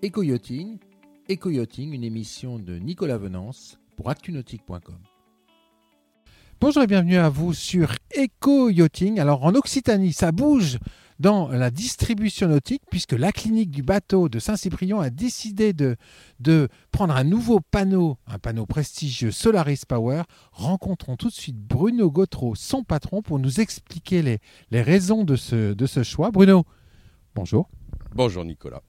Éco-yachting, Éco-yachting, une émission de Nicolas Venance pour actunautique.com. Bonjour et bienvenue à vous sur Éco-yachting. Alors en Occitanie, ça bouge dans la distribution nautique puisque la clinique du bateau de Saint-Cyprien a décidé de, de prendre un nouveau panneau, un panneau prestigieux Solaris Power. Rencontrons tout de suite Bruno Gautreau, son patron, pour nous expliquer les, les raisons de ce, de ce choix. Bruno, bonjour. Bonjour Nicolas.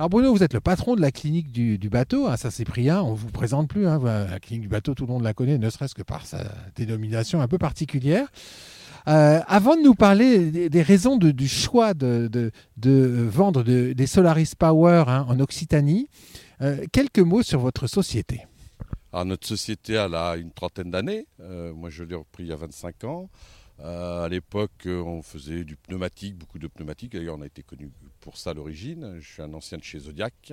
Alors Bruno, vous êtes le patron de la clinique du, bateau à Saint-Cyprien. On ne vous présente plus. Hein. La clinique du bateau, tout le monde la connaît, ne serait-ce que par sa dénomination un peu particulière. Euh, avant de nous parler des, raisons du choix de, vendre des Solaris Power hein, en Occitanie, euh, quelques mots sur votre société. Alors, notre société a une trentaine d'années. Euh, moi, je l'ai repris il y a 25 ans. À l'époque, on faisait du pneumatique, beaucoup de pneumatique. D'ailleurs, on a été connu pour ça à l'origine. Je suis un ancien de chez Zodiac.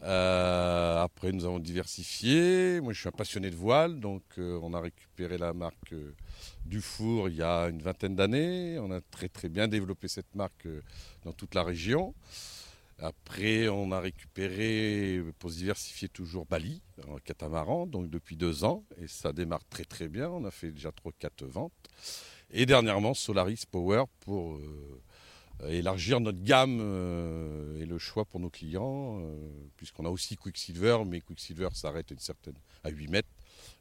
après, nous avons diversifié. Moi, je suis un passionné de voile, donc on a récupéré la marque du four il y a une vingtaine d'années. On a très très bien développé cette marque euh, dans toute la région. Après, on a récupéré, pour se diversifier toujours, Bali, en catamaran, donc depuis deux ans, et ça démarre très très bien. On a fait déjà 3-4 ventes. Et dernièrement, Solaris Power pour euh, élargir notre gamme euh, et le choix pour nos clients, puisqu'on a aussi Quicksilver, mais Quicksilver s'arrête une certaine à 8 mètres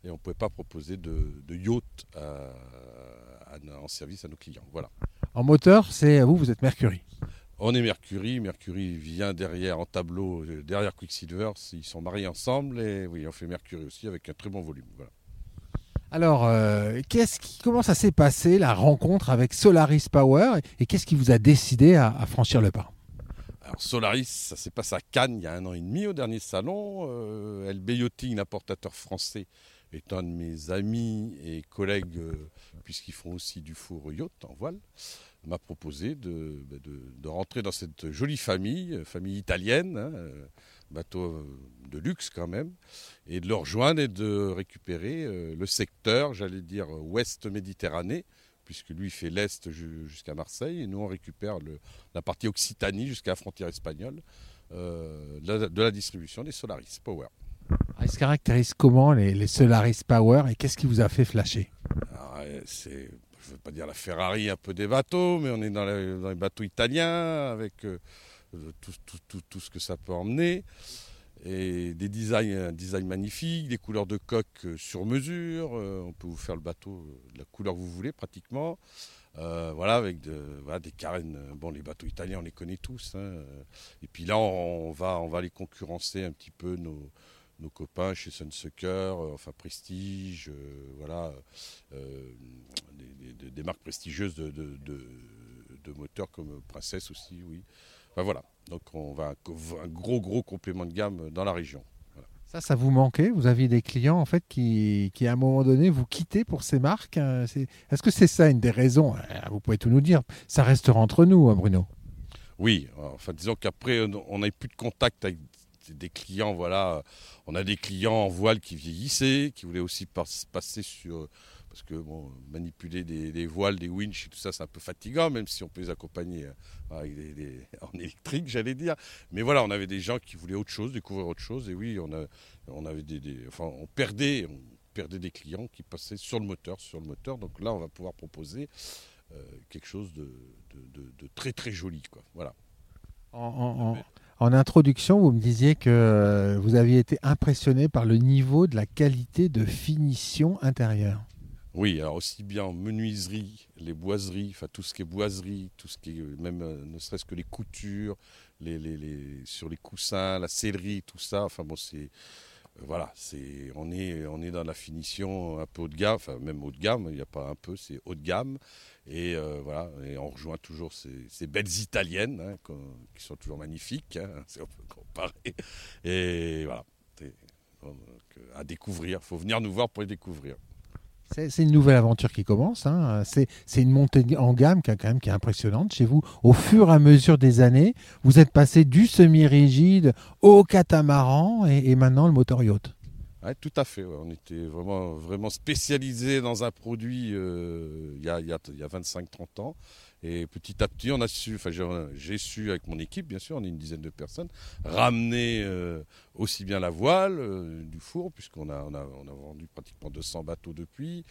et on ne pouvait pas proposer de, yacht en service à nos clients. Voilà. En moteur, c'est vous, vous êtes Mercury. On est Mercury. Mercury vient derrière en tableau, euh, derrière Quicksilver. Ils sont mariés ensemble et oui, on fait Mercury aussi avec un très bon volume. Alors, euh, qui, comment ça s'est passé la rencontre avec Solaris Power et qu'est-ce qui vous a décidé à, franchir le pas? Alors Solaris, ça s'est passé à Cannes il y a un an et demi au dernier salon. Euh, LB Yachting, l'importateur français, est un de mes amis et collègues, euh, puisqu'ils font aussi du four yacht en voile, m'a proposé de, bah, rentrer dans cette jolie famille, euh, famille italienne, hein, euh, bateau de luxe quand même, et de le rejoindre et de récupérer le secteur, j'allais dire, ouest Méditerranée, puisque lui fait l'est jusqu'à Marseille, et nous on récupère la partie Occitanie jusqu'à la frontière espagnole de la distribution des Solaris Power. Ils se caractérisent comment les, Solaris Power et qu'est-ce qui vous a fait flasher? Je ne veux pas dire la Ferrari un peu des bateaux, mais on est dans, les bateaux italiens avec euh, tout, ce que ça peut emmener. Et des designs, un design des couleurs de coque euh, sur mesure. Euh, on peut vous faire le bateau de la couleur que vous voulez pratiquement. voilà, avec des carènes. Bon, les bateaux italiens, on les connaît tous. Hein. Et puis là, on, va, on va les concurrencer un petit peu nos, nos copains chez Sunsucker, euh, enfin Prestige, euh, voilà, euh, des, marques prestigieuses de, moteurs comme Princesse aussi, oui. Enfin voilà, donc on va un, gros gros complément de gamme dans la région. Ça, ça vous manquait? Vous aviez des clients en fait qui, qui, à un moment donné, vous quittaient pour ces marques Est-ce que c'est ça une des raisons? Vous pouvez tout nous dire. Ça restera entre nous, hein, Bruno? Oui, enfin disons qu'après, on n'a plus de contact avec des clients, voilà, on a des clients en voile qui vieillissaient, qui voulaient aussi passer sur, parce que bon, manipuler des, voiles, des winches et tout ça, c'est un peu fatigant, même si on peut les accompagner euh, avec des, en électrique, j'allais dire. Mais voilà, on avait des gens qui voulaient autre chose, découvrir autre chose, et oui, on, a, on avait des, enfin, on perdait, on perdait des clients qui passaient sur le moteur, sur le moteur. Donc là, on va pouvoir proposer euh, quelque chose de, de, très très joli, quoi. Voilà. en, en introduction, vous me disiez que euh, vous aviez été impressionné par le niveau de la qualité de finition intérieure. Oui, alors aussi bien en menuiserie, les boiseries, enfin tout ce qui est boiserie, tout ce qui est euh, même euh, ne serait-ce que les coutures, les, les, sur les coussins, la sellerie, tout ça. Enfin bon, c'est voilà, c'est on est on est dans la finition un peu haut de gamme, enfin même haut de gamme. Il n'y a pas un peu, c'est haut de gamme. Et euh, voilà, et on rejoint toujours ces, belles italiennes hein, qui sont toujours magnifiques, hein, si on peut comparer. Et voilà, à découvrir. Il faut venir nous voir pour les découvrir. C'est une nouvelle aventure qui commence. Hein. C'est une montée en gamme qui, quand même, est impressionnante chez vous. Au fur et à mesure des années, vous êtes passé du semi-rigide au catamaran et, maintenant le moteur yacht. Tout à fait. On était vraiment, vraiment spécialisé dans un produit il y a, y a 25-30 ans. Et petit à petit, on a su, enfin, j'ai su avec mon équipe, bien sûr, on est une dizaine de personnes, ramener euh, aussi bien la voile euh, du four, puisqu'on a, vendu pratiquement 200 bateaux depuis.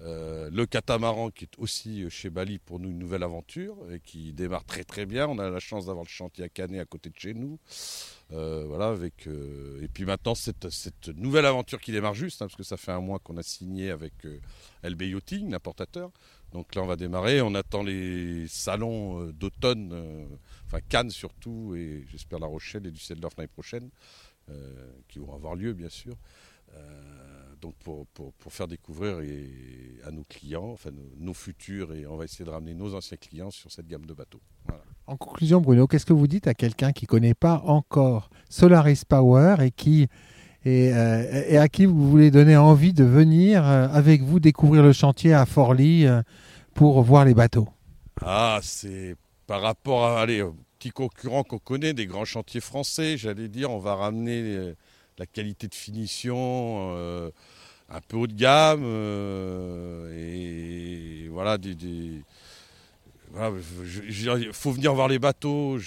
Euh, le catamaran, qui est aussi chez Bali pour nous une nouvelle aventure et qui démarre très très bien. On a la chance d'avoir le chantier à Canet à côté de chez nous. voilà, et puis maintenant, cette, nouvelle aventure qui démarre juste, hein, parce que ça fait un mois qu'on a signé avec LB Yachting, l'importateur. Donc là, on va démarrer. On attend les salons euh, d'automne, euh, enfin Cannes surtout, et j'espère La Rochelle et Düsseldorf l'année prochaine, euh, qui vont avoir lieu, bien sûr. donc pour, faire découvrir à nos clients, enfin nos, futurs, et on va essayer de ramener nos anciens clients sur cette gamme de bateaux. En conclusion, Bruno, qu'est-ce que vous dites à quelqu'un qui ne connaît pas encore Solaris Power et qui et, et, à qui vous voulez donner envie de venir avec vous découvrir le chantier à Forlì pour voir les bateaux. Ah, c'est par rapport à aux petits concurrents qu'on connaît, des grands chantiers français, j'allais dire, on va ramener euh, la qualité de finition euh, un peu haut de gamme euh, et voilà des, il faut venir voir les bateaux,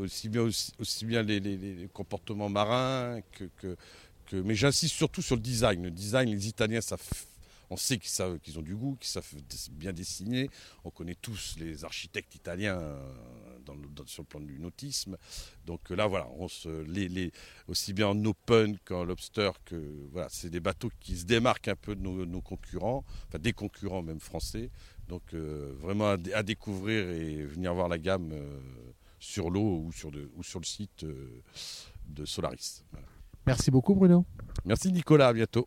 aussi bien, aussi, bien les, comportements marins que mais j'insiste surtout sur le design. Le design, les Italiens savent on sait qu'ils savent qu'ils ont du goût, qu'ils savent bien dessiner. On connaît tous les architectes italiens euh, sur le plan du nautisme. Donc là, voilà, on se, les, aussi bien en open qu'en lobster, que voilà, c'est des bateaux qui se démarquent un peu de nos, concurrents, enfin des concurrents même français. Donc euh, vraiment à, découvrir et venir voir la gamme euh, sur l'eau ou sur, ou sur le site de Solaris. Merci beaucoup Bruno. Merci Nicolas, à bientôt.